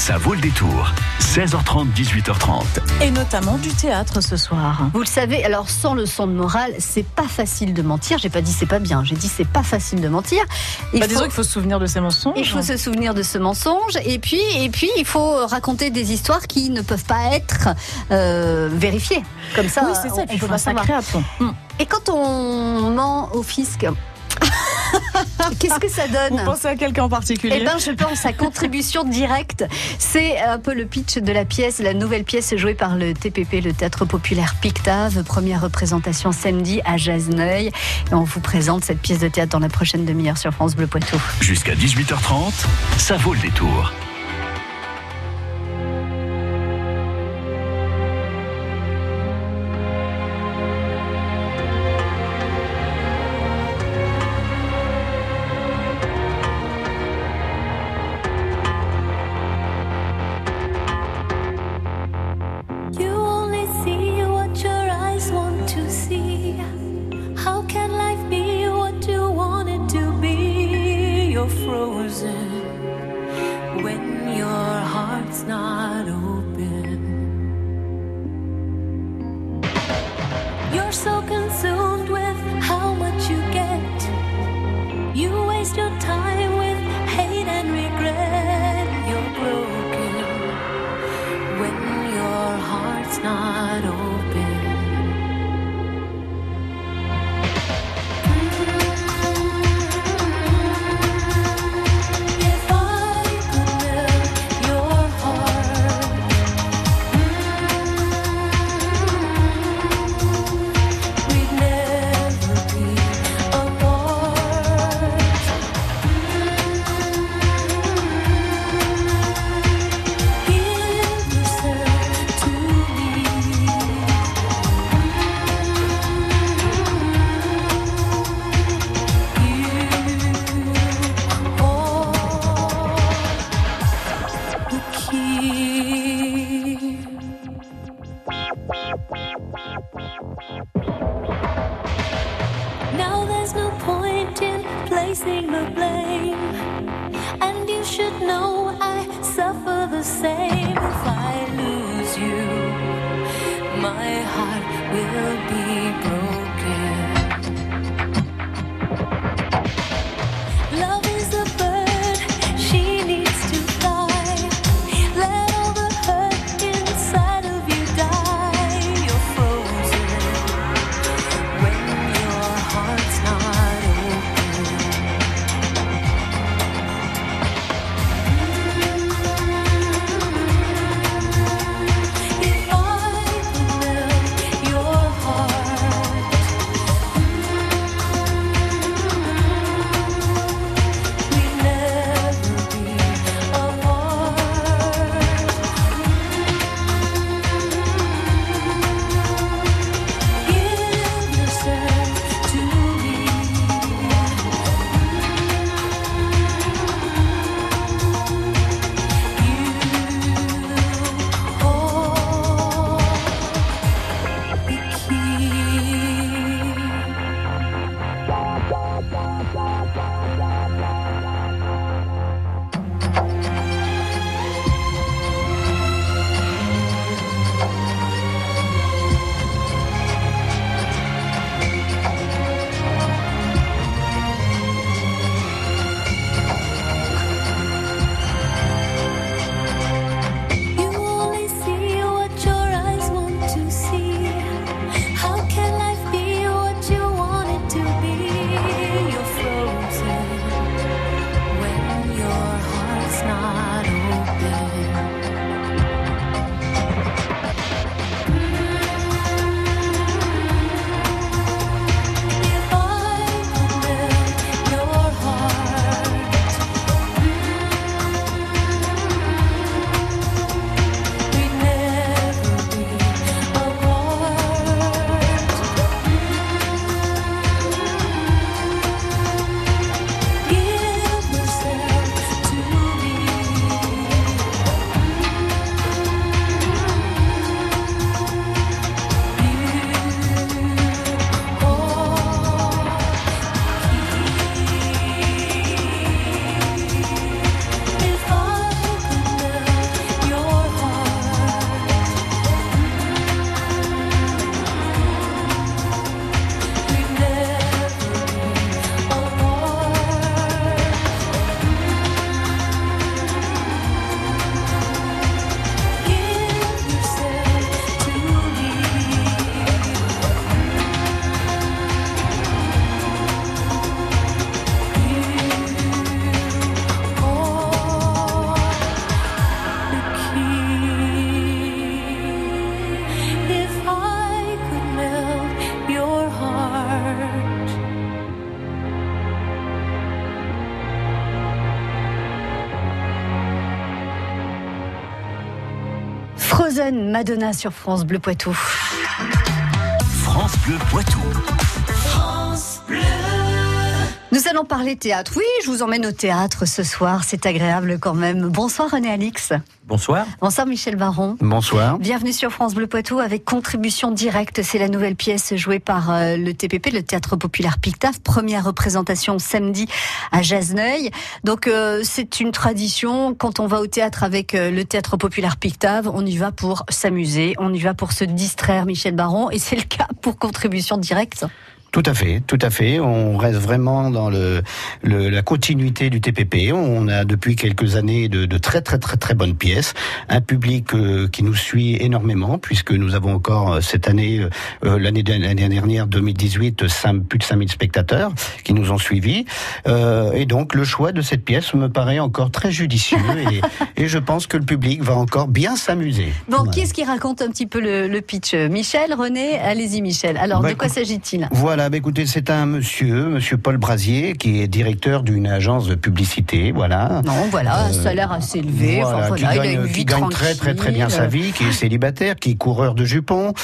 Ça vaut le détour. 16h30, 18h30. Et notamment du théâtre ce soir. Vous le savez, alors sans leçon de morale, c'est pas facile de mentir. J'ai pas dit c'est pas bien, j'ai dit c'est pas facile de mentir. Il bah, faut... Disons qu'il faut se souvenir de ces mensonges. Il faut se souvenir de ce mensonge. Et puis, et puis, il faut raconter des histoires qui ne peuvent pas être euh, vérifiées. Comme ça, oui, c'est ça. on, peut pas savoir. Et quand on ment au fisc, Qu'est-ce que ça donne Vous pensez à quelqu'un en particulier Eh ben, je pense à contribution directe. C'est un peu le pitch de la pièce, la nouvelle pièce jouée par le TPP, le Théâtre Populaire Pictave. Première représentation samedi à Jasneuil. Et on vous présente cette pièce de théâtre dans la prochaine demi-heure sur France Bleu Poitou. Jusqu'à 18h30, ça vaut le détour. You're so consumed. the same if I lose you. My heart will be. Madonna sur France Bleu Poitou. France Bleu Poitou. Nous allons parler théâtre. Oui, je vous emmène au théâtre ce soir. C'est agréable quand même. Bonsoir René Alix. Bonsoir. Bonsoir Michel Baron. Bonsoir. Bienvenue sur France Bleu Poitou avec contribution directe. C'est la nouvelle pièce jouée par euh, le TPP, le Théâtre Populaire Pictave. Première représentation samedi à Jasneuil. Donc euh, c'est une tradition. Quand on va au théâtre avec euh, le Théâtre Populaire Pictave, on y va pour s'amuser, on y va pour se distraire, Michel Baron. Et c'est le cas pour contribution directe. Tout à fait, tout à fait. On reste vraiment dans le, le, la continuité du TPP. On a depuis quelques années de, de très très très très bonnes pièces, un public euh, qui nous suit énormément puisque nous avons encore euh, cette année, euh, l'année dernière 2018, 5, plus de 5000 spectateurs qui nous ont suivis. Euh, et donc le choix de cette pièce me paraît encore très judicieux et, et je pense que le public va encore bien s'amuser. Bon, voilà. qui est-ce qui raconte un petit peu le, le pitch? Michel, René, allez-y Michel. Alors bah, de quoi s'agit-il? Voilà. Voilà, bah écoutez, c'est un monsieur, monsieur Paul Brasier, qui est directeur d'une agence de publicité, voilà. Non, voilà, un salaire assez élevé. Voilà, enfin, voilà, qui il a gagne, une vie qui gagne très très très bien sa vie, qui est célibataire, qui est coureur de jupons,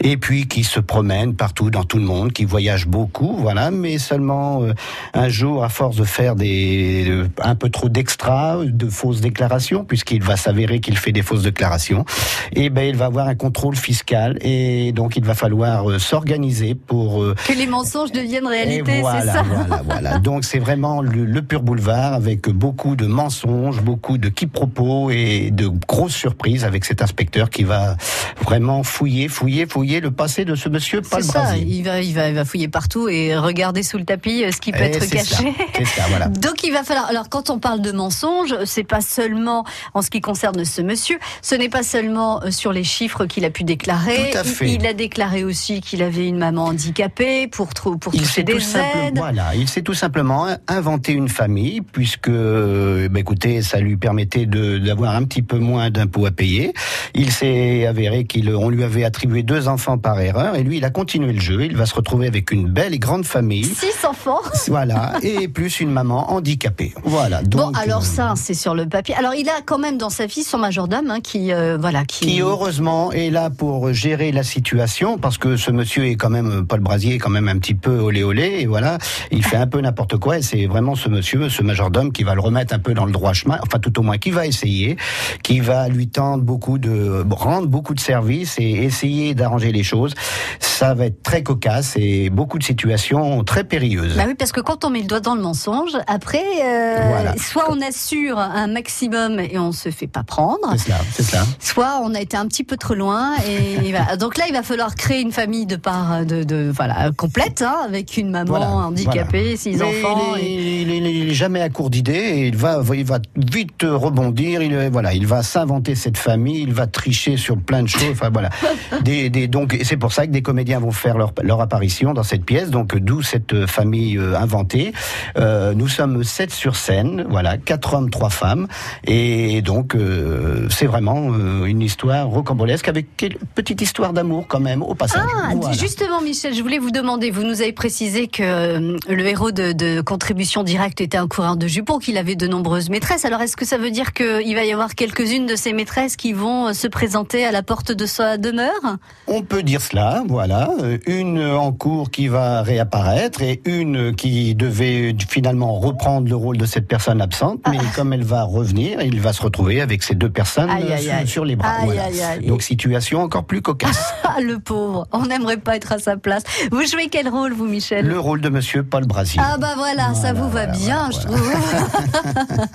et puis qui se promène partout dans tout le monde, qui voyage beaucoup, voilà, mais seulement euh, un jour, à force de faire des euh, un peu trop d'extra, de fausses déclarations, puisqu'il va s'avérer qu'il fait des fausses déclarations, et ben il va avoir un contrôle fiscal, et donc il va falloir euh, s'organiser pour que les mensonges deviennent réalité, voilà, c'est ça Voilà, voilà. Donc c'est vraiment le, le, pur boulevard avec beaucoup de mensonges, beaucoup de quiproquos et de grosses surprises avec cet inspecteur qui va vraiment fouiller, fouiller, fouiller le passé de ce monsieur C'est ça, il va, il, va, il va fouiller partout et regarder sous le tapis ce qui peut Et être caché. ça, ça, voilà. Donc il va falloir. Alors quand on parle de mensonges, c'est pas seulement en ce qui concerne ce monsieur. Ce n'est pas seulement euh, sur les chiffres qu'il a pu déclarer. Tout à fait. Il, il a déclaré aussi qu'il avait une maman handicapée pour, trou- pour Il toucher s'est tout des simplement, aides. voilà, il s'est tout simplement inventé une famille puisque, euh, bah, écoutez, ça lui permettait d'avoir un petit peu moins d'impôts à payer. Il s'est avéré qu'il, on lui avait attribué deux enfants par erreur et lui, il a continué le jeu. Il va se retrouver avec une belle et grande famille. Six enfants. Voilà, et plus une maman handicapée. Voilà. Donc, bon, alors euh, ça, c'est sur le papier. Alors, il a quand même dans sa vie son majordome hein, qui, euh, voilà, qui. qui heureusement est là pour gérer la situation parce que ce monsieur est quand même Paul Brasier est quand même un petit peu olé olé et voilà il fait un peu n'importe quoi et c'est vraiment ce monsieur ce majordome qui va le remettre un peu dans le droit chemin enfin tout au moins qui va essayer qui va lui tendre beaucoup de rendre beaucoup de services et essayer d'arranger les choses ça va être très cocasse et beaucoup de situations très périlleuses Bah oui, parce que quand on met le doigt dans le mensonge, après, euh, Voilà. soit on assure un maximum et on se fait pas prendre, c'est cela c'est cela soit on a été un petit peu trop loin et voilà. donc là il va falloir créer une famille de part de, de voilà complète hein, avec une maman Voilà, handicapée, voilà. six enfants. Il est, et- il est- il est jamais à court d'idées et il va, il va vite rebondir. Il, voilà, il va s'inventer cette famille, il va tricher sur plein de choses. Enfin voilà. Des, des, donc c'est pour ça que des comédiens vont faire leur, leur apparition dans cette pièce. Donc d'où cette euh, famille euh, inventée. Euh, nous sommes sept sur scène. Voilà, quatre hommes, trois femmes. Et donc euh, c'est vraiment euh, une histoire rocambolesque avec une petite histoire d'amour quand même au passage. Ah, Voilà. justement, Michel, je voulais vous demander, vous nous avez précisé que euh, le héros de, de contribution directe était un coureur de jupons, qu'il avait de nombreuses maîtresses. Alors, est-ce que ça veut dire qu'il va y avoir quelques-unes de ces maîtresses qui vont euh, se présenter à la porte de sa demeure? On peut dire cela, voilà. Euh, Une en cours qui va réapparaître et une qui devait finalement reprendre le rôle de cette personne absente, mais comme elle va revenir, il va se retrouver avec ces deux personnes Aïe, aïe, sur, aïe. sur les bras. Voilà. Donc situation encore plus cocasse. Ah, le pauvre, on n'aimerait pas être à sa place. Vous jouez quel rôle, vous, Michel le rôle de Monsieur Paul Brasier. Ah bah voilà, ça Voilà, vous va bien, voilà, je trouve.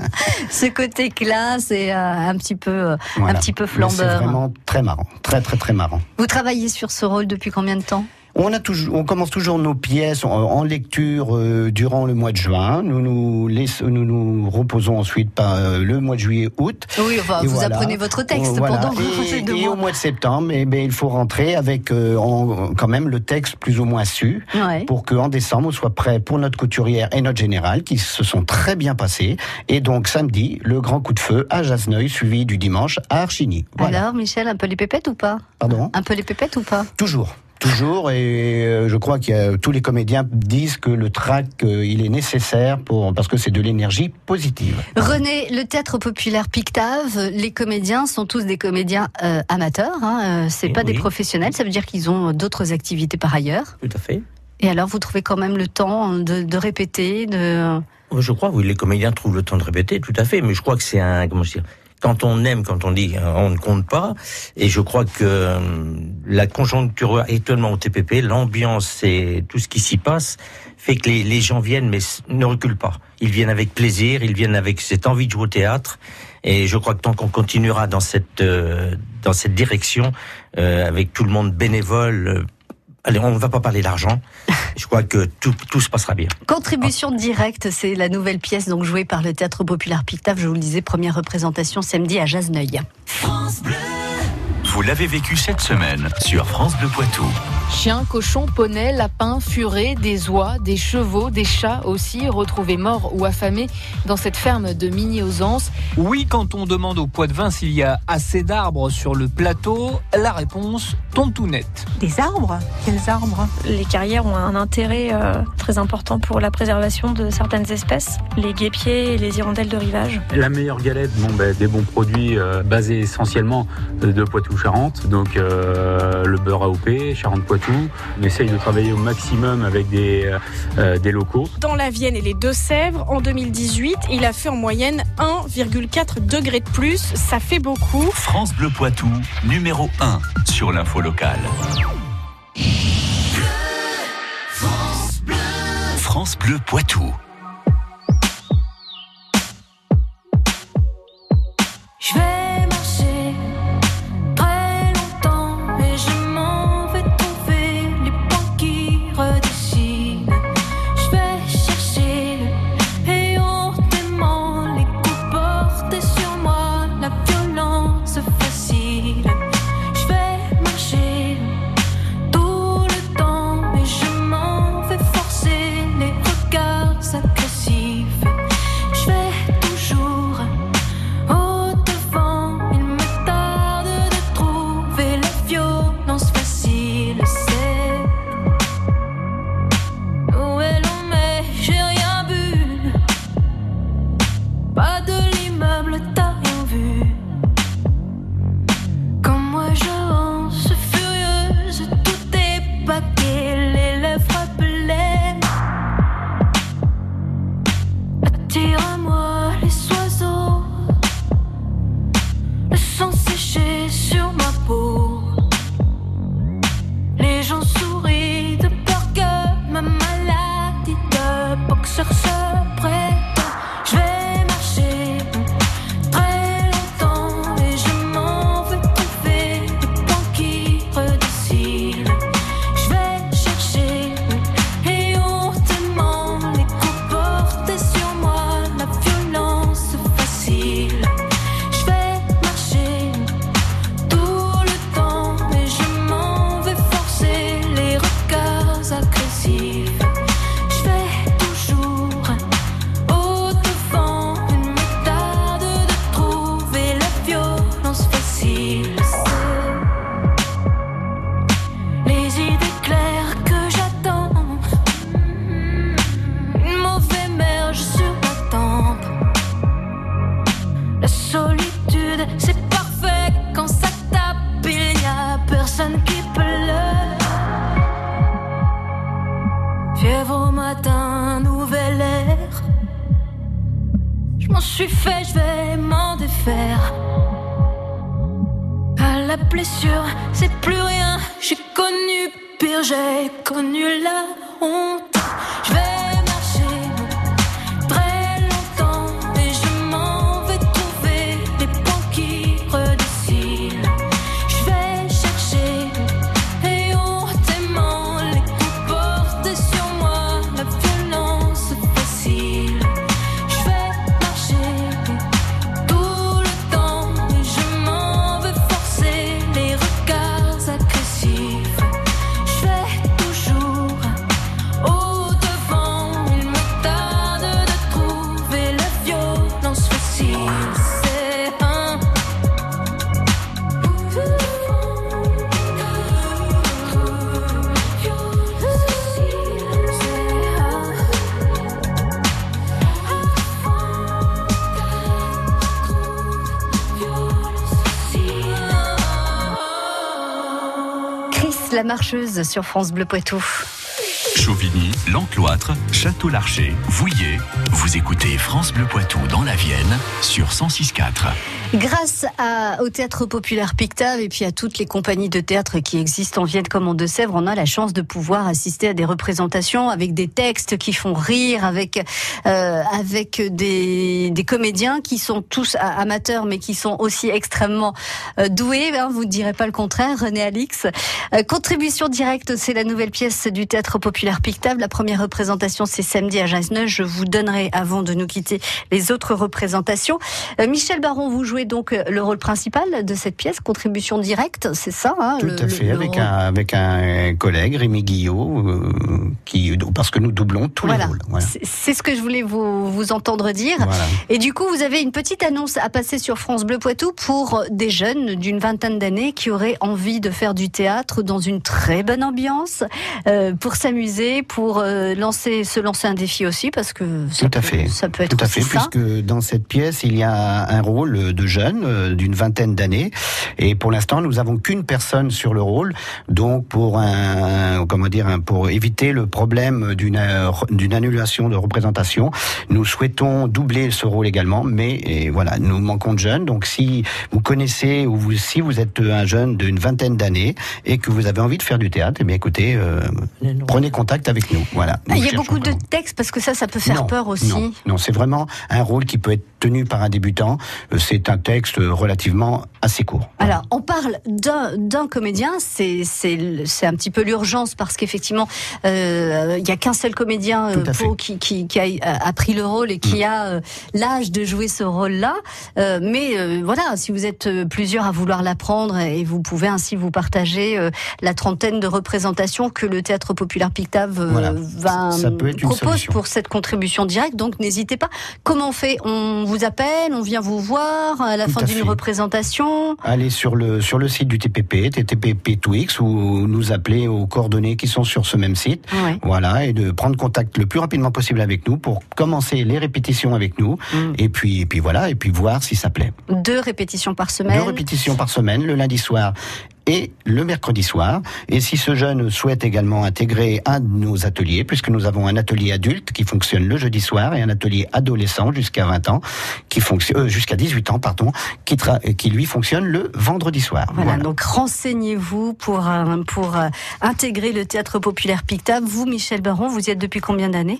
Ce côté classe et euh, un petit peu, euh, un petit peu Mais C'est flambeur. vraiment très marrant, très très très marrant. Vous travaillez sur ce rôle depuis combien de temps? On, a toujours, on commence toujours nos pièces en, en lecture euh, durant le mois de juin. Nous nous, laisse- nous, nous reposons ensuite par euh, le mois de juillet, août. Oui, enfin, vous voilà. apprenez votre texte voilà. pendant et, et au mois de septembre, eh ben, il faut rentrer avec euh, en- quand même le texte plus ou moins su Ouais. pour qu'en décembre, on soit prêt pour notre couturière et notre général qui se sont très bien passés. Et donc samedi, le grand coup de feu à Jasneuil, suivi du dimanche à Archigny. Voilà. Alors, Michel, un peu les pépettes ou pas? Pardon? Un peu les pépettes ou pas? Toujours. Toujours, et euh, je crois que tous les comédiens disent que le trac, euh, il est nécessaire pour, parce que c'est de l'énergie positive. René, le théâtre populaire Pictave, les comédiens sont tous des comédiens euh, amateurs, hein, c'est Eh pas des professionnels, ça veut dire qu'ils ont d'autres activités par ailleurs. Tout à fait. Et alors, vous trouvez quand même le temps de, de répéter, de... Je crois, oui, les comédiens trouvent le temps de répéter, tout à fait. Mais je crois que c'est un, comment dire, quand on aime, quand on dit, euh, on ne compte pas. Et je crois que euh, la conjoncture actuellement au TPP, l'ambiance et tout ce qui s'y passe, fait que les, gens viennent, mais ne reculent pas. Ils viennent avec plaisir, ils viennent avec cette envie de jouer au théâtre. Et je crois que tant qu'on continuera dans cette euh, dans cette direction, euh, avec tout le monde bénévole, euh, allez, on ne va pas parler d'argent. Je crois que tout, tout se passera bien. Contribution directe, c'est la nouvelle pièce donc jouée par le théâtre populaire Pictave, je vous le disais, première représentation samedi à Jasneuil. Vous l'avez vécu cette semaine sur France Bleu Poitou. Chiens, cochons, poneys, lapins, furets, des oies, des chevaux, des chats aussi retrouvés morts ou affamés dans cette ferme de Migny-aux-Anses. Oui, quand on demande au Poitvin s'il y a assez d'arbres sur le plateau, la réponse tombe tout net. Des arbres? Quels arbres? Les carrières ont un intérêt euh, très important pour la préservation de certaines espèces, les guépiers et les hirondelles de rivage. La meilleure galette, bon, ben, des bons produits euh, basés essentiellement de Poitou-Charentes, donc euh, le beurre AOP, Charente-Poitou. On essaye de travailler au maximum avec des, euh, des locaux. Dans la Vienne et les Deux-Sèvres, en 2018, il a fait en moyenne 1,4 degré de plus. Ça fait beaucoup. France Bleu Poitou, numéro 1 sur l'info locale. France Bleu Poitou. Marcheuse sur France Bleu Poitou. Chauvigny, L'Encloître, Château-Larcher, Vouillé. Vous écoutez France Bleu Poitou dans la Vienne sur 106.4. Grâce à, au théâtre populaire Pictave et puis à toutes les compagnies de théâtre qui existent en Vienne comme en Deux-Sèvres, on a la chance de pouvoir assister à des représentations avec des textes qui font rire, avec euh, avec des, des comédiens qui sont tous amateurs mais qui sont aussi extrêmement euh, doués. Hein, vous ne direz pas le contraire, René Alix. Euh, contribution directe, c'est la nouvelle pièce du théâtre populaire Pictave. La première représentation, c'est samedi à Jasneuil. Je vous donnerai, avant de nous quitter, les autres représentations. Euh, Michel Baron, vous jouez donc le rôle principal de cette pièce, contribution directe, c'est ça hein, Tout le- à fait, avec rôle. un, avec un collègue, Rémi Guillot, euh, qui, parce que nous doublons tous Voilà. les rôles. Voilà. C'est- ce que je voulais vous, vous entendre dire. Voilà. Et du coup, vous avez une petite annonce à passer sur France Bleu Poitou pour des jeunes d'une vingtaine d'années qui auraient envie de faire du théâtre dans une très bonne ambiance, euh, pour s'amuser, pour euh, lancer, se lancer un défi aussi, parce que ça, Tout à peut, fait. ça peut être Tout à fait, ça. puisque dans cette pièce, il y a un rôle de jeune euh, d'une vingtaine d'années. Et pour l'instant, nous avons qu'une personne sur le rôle. Donc, pour un, comment dire, pour éviter le problème d'une euh, d'une annulation de représentation, nous souhaitons doubler ce rôle également. Mais et voilà, nous manquons de jeunes. Donc, si vous connaissez ou vous, si vous êtes un jeune d'une vingtaine d'années et que vous avez envie de faire du théâtre, eh bien, écoutez, euh, prenez contact avec nous. Voilà. Ah, Nous Il y a beaucoup de textes parce que ça, ça peut faire non, peur aussi. Non, non, c'est vraiment un rôle qui peut être tenu par un débutant. C'est un texte relativement assez court. Alors, on parle d'un comédien, c'est un petit peu l'urgence parce qu'effectivement, euh, il y a qu'un seul comédien euh. Mm. qui, qui, qui a, a pris le rôle et qui a euh, l'âge de jouer ce rôle-là. Mais voilà, si vous êtes plusieurs à vouloir l'apprendre et vous pouvez ainsi vous partager la trentaine de représentations que le Théâtre Populaire Pictave Voilà. va propose solution. pour cette contribution directe. Donc n'hésitez pas. Comment on fait? On vous appelle, on vient vous voir? À la Tout fin d'une représentation. Allez sur le sur le site du TPP, TTP Twix, ou nous appeler aux coordonnées qui sont sur ce même site. Ouais. Voilà, et de prendre contact le plus rapidement possible avec nous pour commencer les répétitions avec nous. Mm. Et puis et puis voilà, et puis voir si ça plaît. Deux répétitions par semaine. Deux répétitions par semaine, le lundi soir et le mercredi soir. Et si ce jeune souhaite également intégrer un de nos ateliers, puisque nous avons un atelier adulte qui fonctionne le jeudi soir et un atelier adolescent jusqu'à 20 ans, qui fonctionne euh, jusqu'à 18 ans, pardon, qui, tra- qui lui fonctionne le vendredi soir. Voilà, Voilà. donc renseignez-vous pour, euh, pour euh, intégrer le théâtre populaire Pictave. Vous, Michel Baron, vous y êtes depuis combien d'années?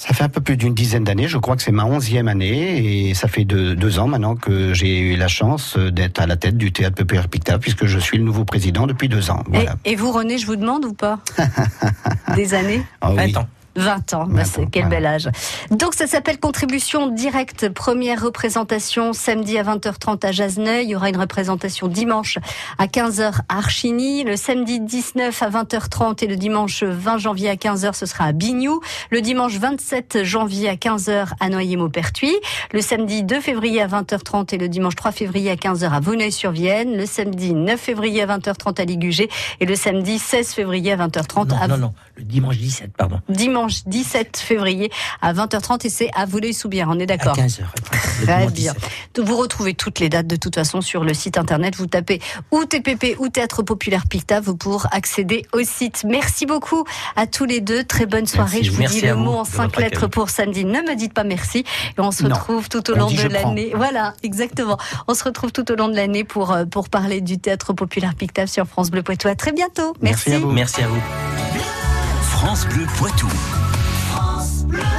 Ça fait un peu plus d'une dizaine d'années, je crois que c'est ma onzième année, et ça fait deux, deux ans maintenant que j'ai eu la chance d'être à la tête du théâtre populaire Pictave, puisque je suis le nouveau président depuis deux ans. Voilà. et, et vous, René, je vous demande ou pas? Des années? Ah oui. Attends. 20 ans, bah, c'est quel bel âge. Donc ça s'appelle Contribution directe, première représentation samedi à 20h30 à Jasneuil. Il y aura une représentation dimanche à 15h à Archigny. Le samedi 19 à 20h30 et le dimanche 20 janvier à 15h, ce sera à Bignou. Le dimanche 27 janvier à 15h à Noyer-Maupertuis. Le samedi 2 février à 20h30 et le dimanche 3 février à 15h à Vauneuil-sur-Vienne. Le samedi 9 février à 20h30 à Ligugé et le samedi 16 février à 20h30 à Non, non, le dimanche 17, pardon. dimanche 17 février à 20h30 et c'est à Vouleuil-sous-Bière, on est À d'accord 15h. Très bien. Vous retrouvez toutes les dates de toute façon sur le site internet. Vous tapez ou TPP ou Théâtre Populaire Pictave pour accéder au site. Merci beaucoup à tous les deux. Très bonne soirée. Merci. Je vous Merci dis à le vous mot en cinq lettres pour samedi. Ne me dites pas merci. Et on se Non. retrouve tout au On long de l'année. Voilà, exactement. On se retrouve tout au long de l'année pour, euh, pour parler du Théâtre Populaire Pictave sur France Bleu Poitou. À très bientôt. Merci à vous. Merci à vous. France Bleu Poitou.